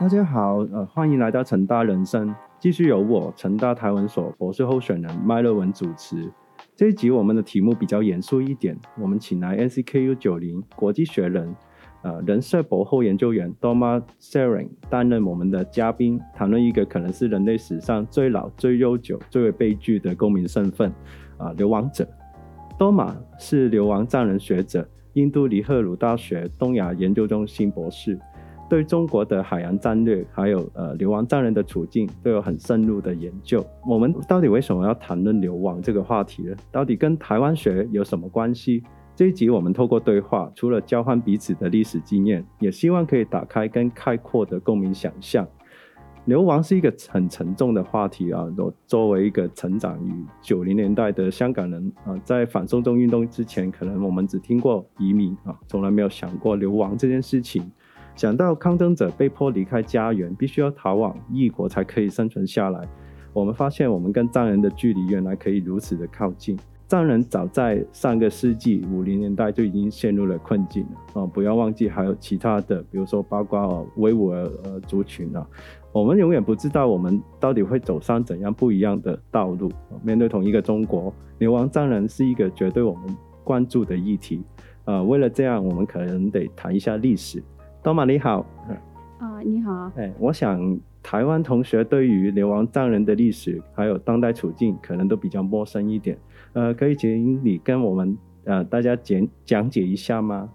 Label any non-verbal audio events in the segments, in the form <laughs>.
大家好，呃，欢迎来到成大人生，继续由我成大台文所博士候选人麦乐文主持。这一集我们的题目比较严肃一点，我们请来 NCKU 九零国际学人，呃，人社博后研究员 Doma Seren 担任我们的嘉宾，谈论一个可能是人类史上最老、最悠久、最为悲剧的公民身份，啊，流亡者。Doma 是流亡藏人学者，印度尼赫鲁大学东亚研究中心博士。对中国的海洋战略，还有呃流亡战人的处境，都有很深入的研究。我们到底为什么要谈论流亡这个话题呢？到底跟台湾学有什么关系？这一集我们透过对话，除了交换彼此的历史经验，也希望可以打开更开阔的共鸣想象。流亡是一个很沉重的话题啊！我作为一个成长于九零年代的香港人啊，在反送中运动之前，可能我们只听过移民啊，从来没有想过流亡这件事情。想到抗争者被迫离开家园，必须要逃往异国才可以生存下来，我们发现我们跟藏人的距离原来可以如此的靠近。藏人早在上个世纪五零年代就已经陷入了困境了啊！不要忘记还有其他的，比如说包括维吾尔族群啊，我们永远不知道我们到底会走上怎样不一样的道路。面对同一个中国，流亡藏人是一个绝对我们关注的议题啊！为了这样，我们可能得谈一下历史。多玛你好，啊你好，哎，我想台湾同学对于流亡藏人的历史还有当代处境可能都比较陌生一点，呃，可以请你跟我们呃大家讲讲解一下吗？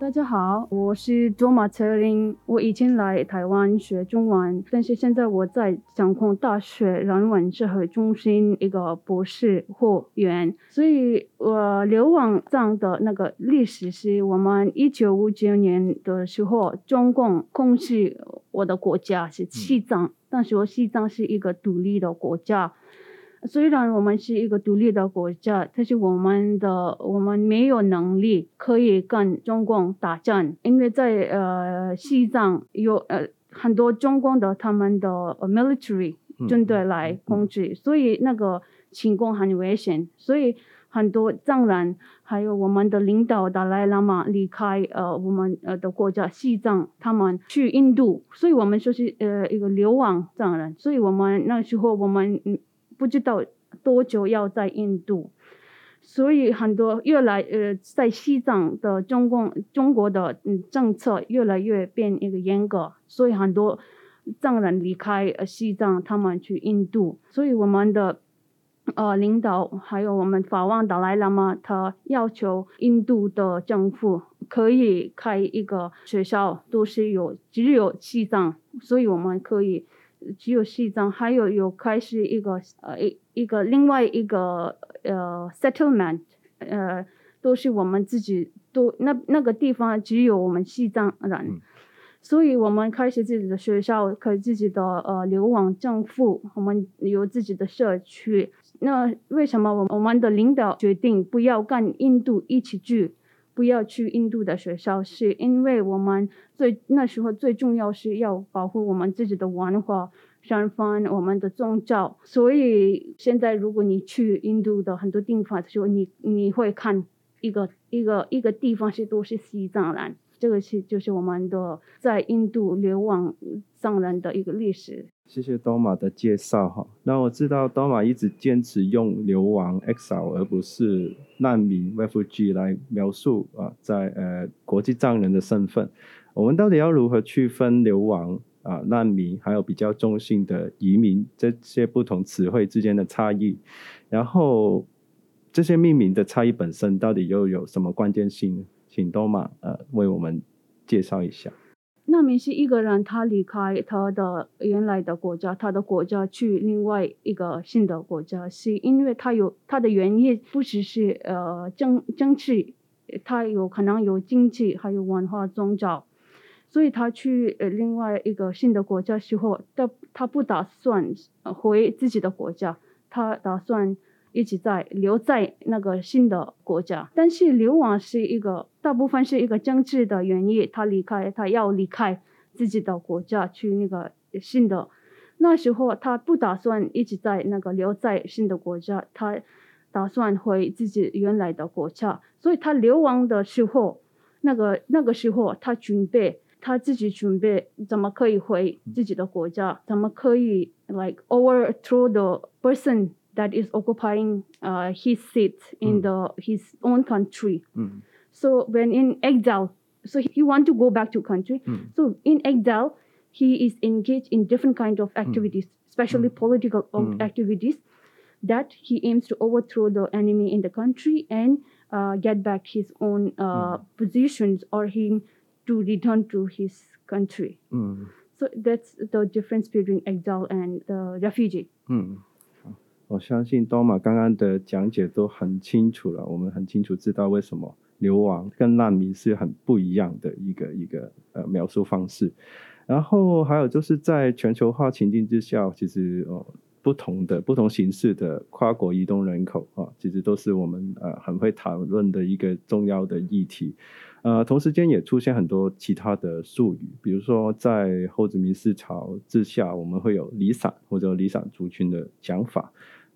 大家好，我是卓玛车林。我以前来台湾学中文，但是现在我在香港大学人文社会中心一个博士或员。所以我流亡藏的那个历史是我们一九五九年的时候，中共控制我的国家是西藏，但是我西藏是一个独立的国家。虽然我们是一个独立的国家，但是我们的我们没有能力可以跟中共打仗，因为在呃西藏有呃很多中共的他们的 military 军队来控制，所以那个情况很危险，所以很多藏人还有我们的领导达赖喇嘛离开呃我们呃的国家西藏，他们去印度，所以我们说是呃一个流亡藏人，所以我们那时候我们嗯。不知道多久要在印度，所以很多越来呃，在西藏的中共中国的嗯政策越来越变一个严格，所以很多藏人离开呃西藏，他们去印度，所以我们的呃领导还有我们法王达赖喇嘛，他要求印度的政府可以开一个学校，都是有只有西藏，所以我们可以。只有西藏，还有有开始一个呃一一个另外一个呃 settlement，呃都是我们自己都那那个地方只有我们西藏人，所以我们开始自己的学校，开自己的呃流亡政府，我们有自己的社区。那为什么我我们的领导决定不要跟印度一起住？不要去印度的学校，是因为我们最那时候最重要是要保护我们自己的文化、身份、我们的宗教。所以现在如果你去印度的很多地方的时候，你你会看一个一个一个地方是都是西藏人。这个是就是我们的在印度流亡藏人的一个历史。谢谢多玛的介绍哈。那我知道多玛一直坚持用流亡 XL 而不是难民 VFG 来描述啊，在呃国际藏人的身份。我们到底要如何区分流亡啊、难民，还有比较中性的移民这些不同词汇之间的差异？然后这些命名的差异本身到底又有什么关键性呢？请多玛呃为我们介绍一下。难民是一个人，他离开他的原来的国家，他的国家去另外一个新的国家，是因为他有他的原因，不只是呃政政治，他有可能有经济，还有文化、宗教，所以他去呃另外一个新的国家时候，他他不打算回自己的国家，他打算。一直在留在那个新的国家，但是流亡是一个大部分是一个政治的原因，他离开，他要离开自己的国家去那个新的。那时候他不打算一直在那个留在新的国家，他打算回自己原来的国家。所以他流亡的时候，那个那个时候他准备他自己准备怎么可以回自己的国家，怎么可以 like overthrow the person that is occupying uh, his seat in mm. the his own country. Mm. So when in exile, so he, he want to go back to country. Mm. So in exile, he is engaged in different kind of mm. activities, especially mm. political mm. activities, that he aims to overthrow the enemy in the country and uh, get back his own uh, positions or him to return to his country. So that's the difference between exile and the refugee. 我相信多玛刚刚的讲解都很清楚了，我们很清楚知道为什么流亡跟难民是很不一样的一个一个呃描述方式。然后还有就是在全球化情境之下，其实呃不同的不同形式的跨国移动人口啊，其实都是我们呃很会讨论的一个重要的议题。呃，同时间也出现很多其他的术语，比如说在后殖民思潮之下，我们会有离散或者离散族群的讲法。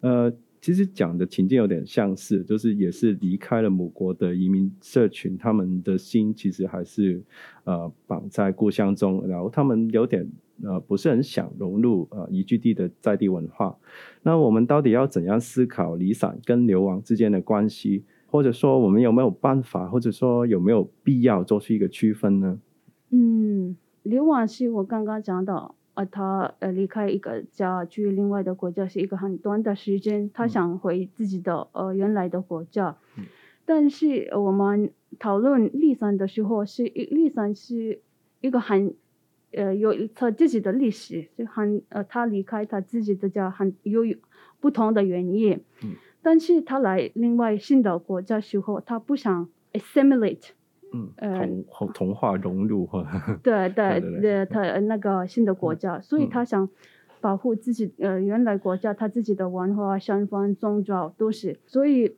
呃，其实讲的情境有点相似，就是也是离开了母国的移民社群，他们的心其实还是呃绑在故乡中，然后他们有点呃不是很想融入呃宜居地的在地文化。那我们到底要怎样思考离散跟流亡之间的关系？或者说我们有没有办法，或者说有没有必要做出一个区分呢？嗯，流亡是我刚刚讲到，呃，他呃离开一个家去另外的国家是一个很短的时间，他嗯想回自己的呃原来的国家。嗯但是呃我们讨论立散的时候，是一立散是一个很呃有他自己的历史，就很呃他离开他自己的家很有不同的原因。嗯但是他来另外新的国家时候，他不想 assimilate。嗯，呃同同化融入或 <laughs> <laughs> 对对对他呃那个新的国家，所以嗯他。想保护自己呃原来国家他自己的文化、身份、宗教都是，所以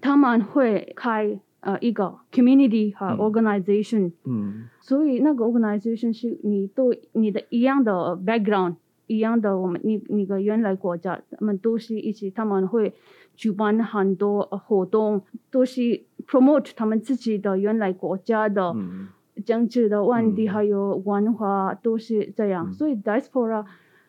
他们会开呃一个 community 和嗯。organization，、嗯。所以那个 organization 是你都你的一样的 background。一样的，我们你你个原来国家，他们都是一起，他们会举办很多呃活动，都是 promote 他们自己的原来国家的嗯。政治的问题，嗯。还有文化都是这样，嗯。所以 diaspora，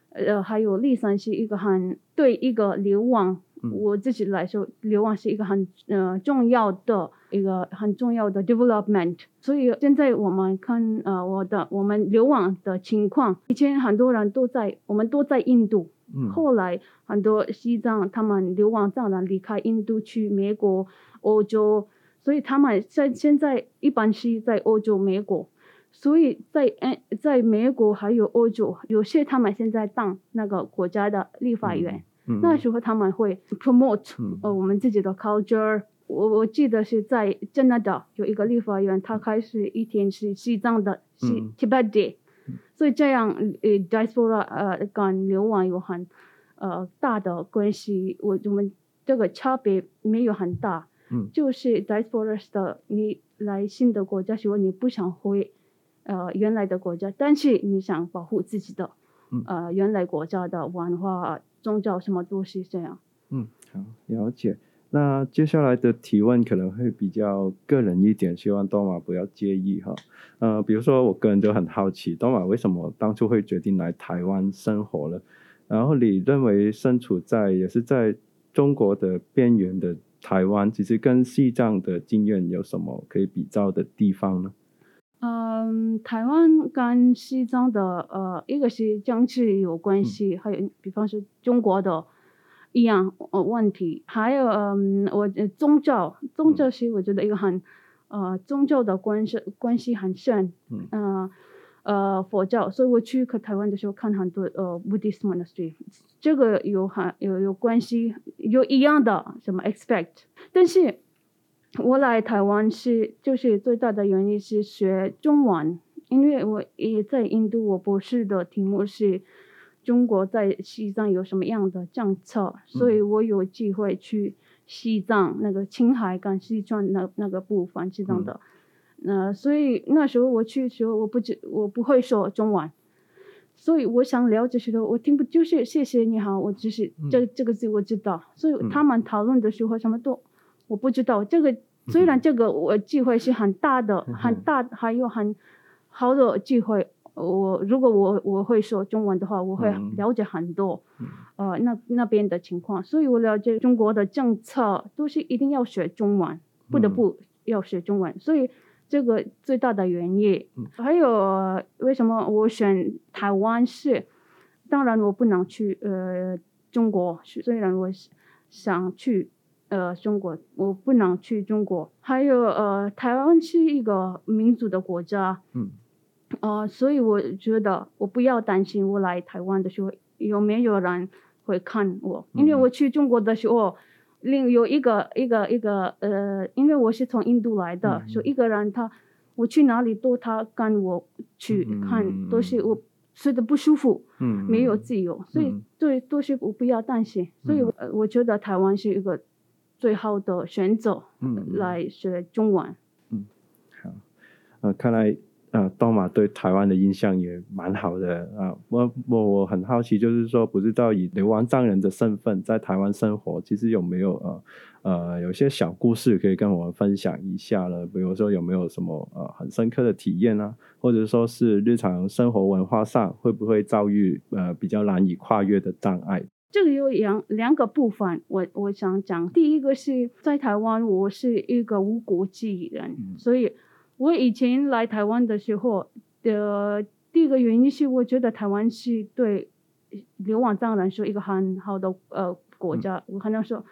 呃，还有立散是一个很对一个流亡，嗯。我自己来说，流亡是一个很呃重要的一个很重要的 development。所以现在我们看呃我的我们流亡的情况，以前很多人都在我们都在印度，嗯。后来很多西藏他们流亡藏人离开印度去美国、欧洲，所以他们现现在一般是在欧洲、美国，所以在呃在美国还有欧洲，有些他们现在当那个国家的立法员，嗯那时候他们会 promote 嗯。呃我们自己的 culture。我我记得是在加拿大有一个立法员，他开始一天是西藏的，是嗯。Tibet Day，、所以这样呃 diaspora 呃跟流亡有很呃大的关系，我我们这个差别没有很大，嗯就是 diaspora 的你来新的国家时候，你不想回呃原来的国家，但是你想保护自己的、嗯呃原来国家的文化、宗教什么都是这样。嗯，好，了解。那接下来的提问可能会比较个人一点，希望多玛不要介意哈。呃，比如说我个人就很好奇，多玛为什么当初会决定来台湾生活了？然后你认为身处在也是在中国的边缘的台湾，其实跟西藏的经验有什么可以比较的地方呢？嗯，台湾跟西藏的呃，一个是政治有关系，还有比方说中国的一样呃问题，还有嗯，我呃宗教，宗教是我觉得一个很呃宗教的关系关系很深，嗯。呃呃佛教，所以我去看台湾的时候看很多呃 Buddhist monastery，这个有很有有关系，有一样的什么 expect，但是。我来台湾是就是最大的原因是学中文，因为我也在印度，我博士的题目是中国在西藏有什么样的政策，所以我有机会去西藏那个青海跟西藏那那个部分西藏的，呃，所以那时候我去的时候，我不知我不会说中文。所以我想了解时候，我听不就是谢谢你好，我只是这这个字我知道，所以他们讨论的时候什么都我不知道。这 <laughs> 个虽然这个我机会是很大的，很大，还有很好的机会。我如果我我会说中文的话，我会嗯。了解很多，嗯。呃，那那边的情况，所以我了解中国的政策都是一定要学中文，不得嗯。不要学中文，所以这个最大的原因。嗯。还有呃为什么我选台湾是，当然我不能去呃中国，虽然我想去呃中国，我不能去中国。还有呃台湾是一个民主的国家，嗯呃，所以我觉得我不要担心我来台湾的时候有没有人会看我，因为嗯。我去中国的时候，另有一个一个一个呃，因为我是从印度来的，嗯所以一个人他我去哪里都他跟我去看，嗯都是我睡得不舒服，嗯，没有自由，所以嗯。对都是我不要担心，所以呃我觉得台湾是一个最好的选择嗯嗯。来学中文。嗯好，呃，看来呃，东马对台湾的印象也蛮好的啊、我我我很好奇，就是说，不知道以流亡藏人的身份在台湾生活，其实有没有呃呃有些小故事可以跟我们分享一下呢？比如说有没有什么呃很深刻的体验啊，或者说是日常生活文化上会不会遭遇呃比较难以跨越的障碍？这个有两两个部分，我我想讲。第一个是在台湾，我是一个无国籍人，嗯所以我以前来台湾的时候的第一个原因是，我觉得台湾是对流亡藏人是一个很好的呃国家。我可能说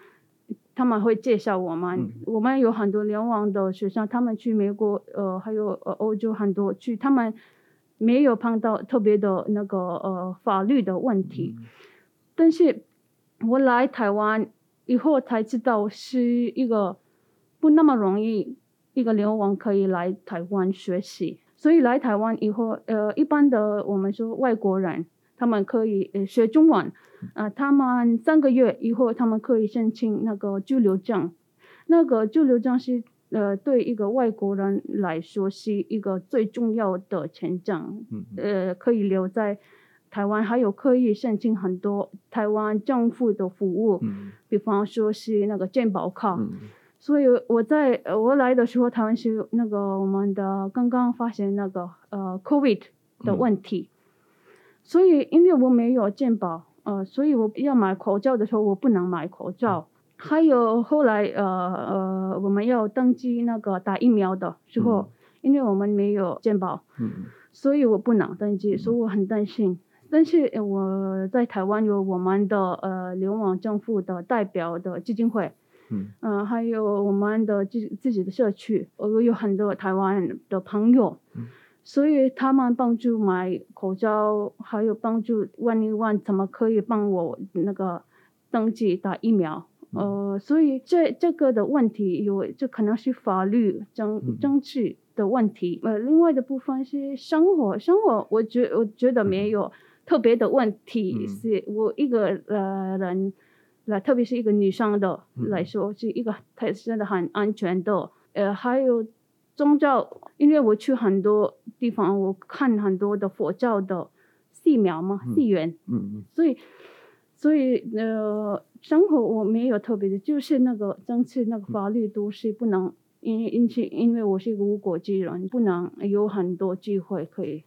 他们会介绍我们，嗯我们有很多流亡的学生，他们去美国呃还有呃欧洲很多去，他们没有碰到特别的那个呃法律的问题。但是我来台湾以后才知道是一个不那么容易，一个流亡可以来台湾学习。所以来台湾以后，呃，一般的我们说外国人，他们可以呃学中文，啊、他们三个月以后，他们可以申请那个居留证。那个居留证是呃对一个外国人来说是一个最重要的签证，嗯呃，可以留在台湾，还有可以申请很多台湾政府的服务，嗯比方说是那个健保卡。嗯所以我在呃我来的时候，台湾是那个我们的刚刚发现那个呃 COVID 的问题，所以因为我没有健保，呃，所以我要买口罩的时候我不能买口罩。还有后来呃呃我们要登记那个打疫苗的时候，嗯。因为我们没有健保，嗯所以我不能登记，所以我很担心。但是呃我在台湾有我们的呃流亡政府的代表的基金会，嗯。嗯、还有我们的自自己的社区，我有很多台湾的朋友，嗯。所以他们帮助买口罩，还有帮助问一问怎么可以帮我那个登记打疫苗。呃，所以这这个的问题有，这可能是法律嗯。政政治的问题。呃，另外的部分是生活，生活我觉我觉得没有特别的问题，嗯。是我一个呃人来，特别是一个女生的嗯来说，是一个它真的很安全的。呃，还有宗教，因为我去很多地方，我看很多的佛教的寺庙嘛，嗯寺院，嗯嗯所以，所以呃，生活我没有特别的，就是那个争取那个法律都是不能，因因此因为我是一个无国籍人，不能有很多机会可以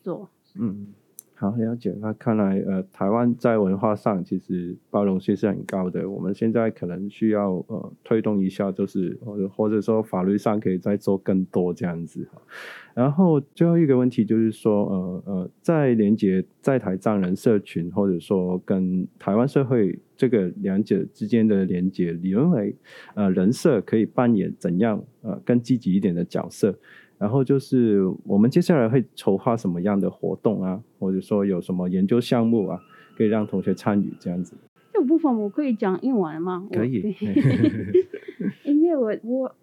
做。嗯，好了解。那看来呃，台湾在文化上其实包容性是很高的。我们现在可能需要呃推动一下，就是或者或者说法律上可以再做更多这样子。然后最后一个问题就是说，呃呃，在连接在台藏人社群，或者说跟台湾社会这个两者之间的连接，你认为呃人社可以扮演怎样呃更积极一点的角色？然后就是我们接下来会筹划什么样的活动啊，或者说有什么研究项目啊，可以让同学参与这样子。这部分我可以讲英文吗？可以。<laughs> 因为我我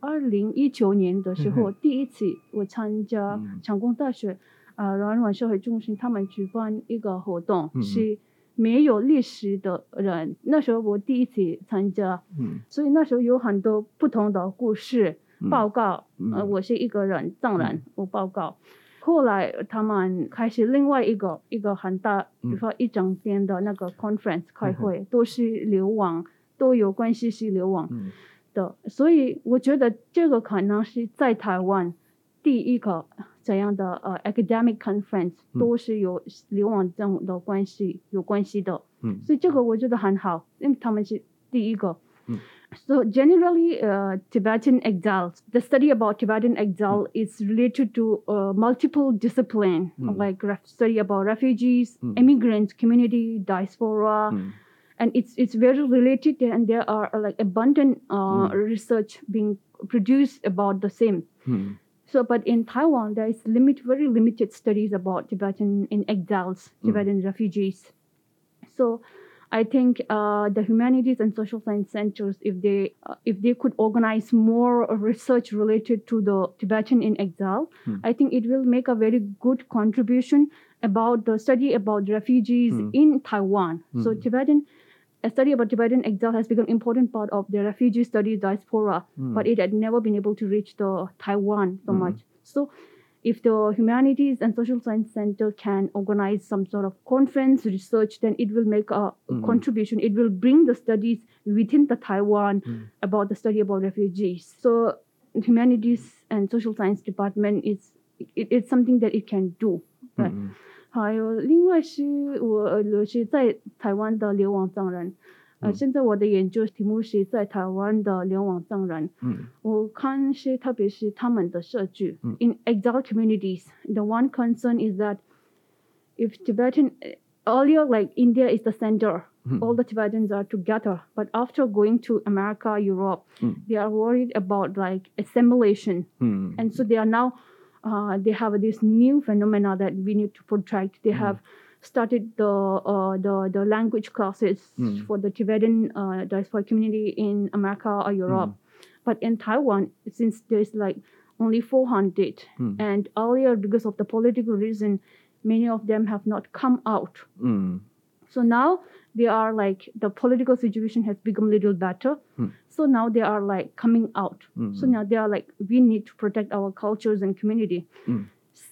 二零一九年的时候 <laughs> 第一次我参加嗯。成功大学啊软软社会中心他们举办一个活动，是没有历史的人，那时候我第一次参加，嗯。所以那时候有很多不同的故事嗯报告。嗯。呃，我是一个人藏人，嗯。我报告。后来他们开始另外一个一个很大，比如说一整天的那个 conference 开会，都是流亡，都有关系是流亡嗯。的。所以我觉得这个可能是在台湾第一个这样的呃 academic conference 嗯。都是有流亡症的关系有关系的，嗯。所以这个我觉得很好，因为他们是第一个。嗯 So generally, uh, Tibetan exiles, the study about Tibetan exile is related to uh, multiple discipline, Mm. like ref- study about refugees, Mm. immigrants, community, diaspora, 嗯 and it's it's very related and there are uh, like abundant uh, Mm. research being produced about the same. 嗯 So, but in Taiwan, there is limit, very limited studies about Tibetan in exiles, Mm. Tibetan refugees. So, I think uh, the humanities and social science centers, if they uh, if they could organize more research related to the Tibetan in exile, Mm. I think it will make a very good contribution about the study about refugees Mm. in Taiwan. So, Mm. Tibetan. A study about Tibetan exile has become important part of the refugee studies diaspora 嗯 but it had never been able to reach the Taiwan so Mm. much. So, if the humanities and social science center can organize some sort of conference research, then it will make a Mm. contribution. It will bring the studies within the Taiwan Mm. about the study about refugees. So, humanities and social science department is it, it's something that it can do. 对嗯还有另外是我呃是在台湾的流亡藏人， 呃，嗯现在我的研究题目是在台湾的流亡藏人。嗯我看是特别是他们的社区。嗯 In exile communities, the one concern is that if Tibetan earlier like India is the center, 嗯 all the Tibetans are together, but after going to America, Europe, Mm. they are worried about like assimilation, 嗯 and so they are now uh, they have this new phenomena that we need to protect. They Mm. have started the uh, the the language classes Mm. for the Tibetan uh, diaspora community in America or Europe. But in Taiwan, since there's like only 400, Mm. and earlier because of the political reason, many of them have not come out. 嗯 So now they are like the political situation has become a little better. Mm. So now they are like coming out. 嗯 So now they are like we need to protect our cultures and community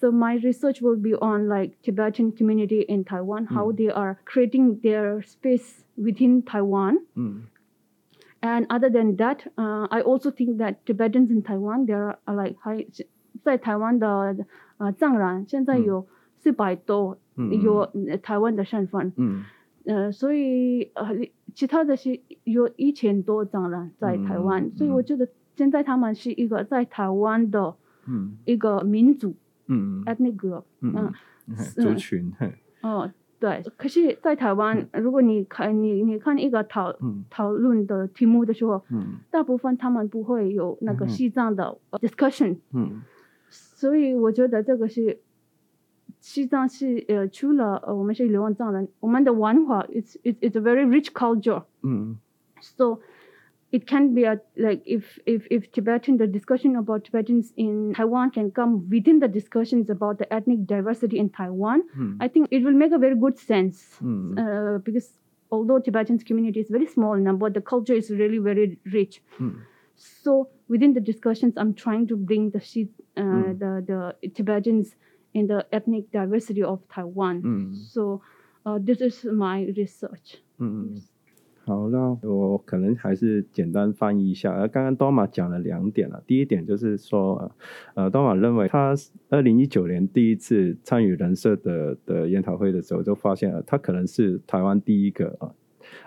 Mm. So my research will be on like Tibetan community in Taiwan, how Mm. they are creating their space within Taiwan. 嗯 And other than that, uh, I also think that Tibetans in Taiwan, there are like 还在台湾的呃藏人现在嗯有四百多嗯有呃台湾的身份，嗯呃，所以呃其他的是有一千多藏人在台湾，嗯所以我觉得现在他们是一个在台湾的嗯一个民族 嗯 ethnic group，嗯嗯。嗯，是 <laughs> 族群，嘿 <laughs> 哦，对。可是，在台湾，如果你看你你看一个讨嗯。讨论的题目的时候，嗯。大部分他们不会有那个嗯西藏的呃 discussion，、嗯。所以我觉得这个是西藏是呃除了呃我们是流亡藏人，我们的文化 it's it's it's a very rich culture。嗯。So it can be a, like if, if if Tibetan the discussion about Tibetans in Taiwan can come within the discussions about the ethnic diversity in Taiwan. Hmm. I think it will make a very good sense hmm. uh, because although Tibetan's community is very small number, the culture is really very rich. Hmm. So within the discussions, I'm trying to bring the uh, the the Tibetans in the ethnic diversity of Taiwan. So uh, this is my research. Yes. 好，那我可能还是简单翻译一下。呃，刚刚多玛讲了两点了，第一点就是说，呃，多玛认为他二零一九年第一次参与人社的的研讨会的时候，就发现了他可能是台湾第一个啊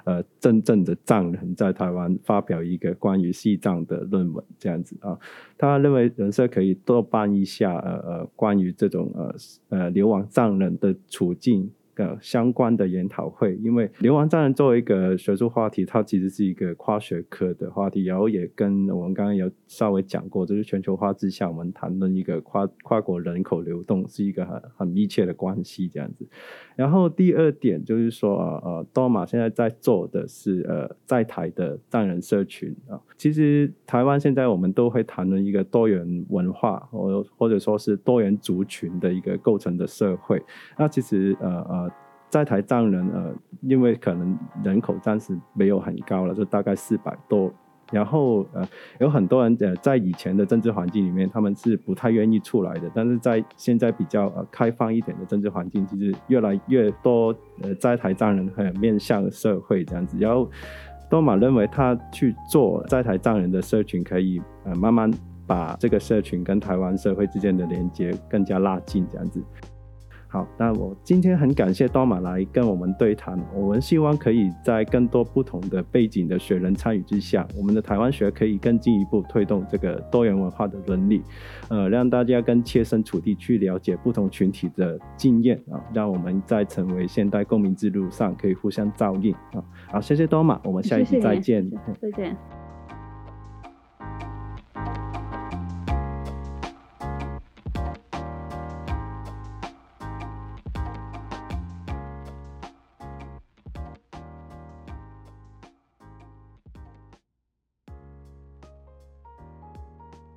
呃真正的藏人在台湾发表一个关于西藏的论文这样子啊。他认为人社可以多办一下呃呃关于这种呃呃流亡藏人的处境。呃，相关的研讨会，因为流亡藏人作为一个学术话题，它其实是一个跨学科的话题，然后也跟我们刚刚有稍微讲过，就是全球化之下，我们谈论一个跨跨国人口流动是一个很很密切的关系这样子。然后第二点就是说，呃呃，多玛现在在做的是呃在台的藏人社群啊、其实台湾现在我们都会谈论一个多元文化，或或者说是多元族群的一个构成的社会。那其实呃呃，在台藏人呃，因为可能人口暂时没有很高了，就大概四百多。然后呃，有很多人呃，在以前的政治环境里面，他们是不太愿意出来的。但是在现在比较呃开放一点的政治环境，其实越来越多呃在台藏人很面向社会这样子。然后多玛认为他去做在台藏人的社群，可以呃慢慢把这个社群跟台湾社会之间的连接更加拉近，这样子。好，那我今天很感谢多马来跟我们对谈。我们希望可以在更多不同的背景的学人参与之下，我们的台湾学可以更进一步推动这个多元文化的伦理，呃，让大家更切身处地去了解不同群体的经验啊，让我们在成为现代公民之路上可以互相照应啊。好，谢谢多马，我们下一期再见。再见。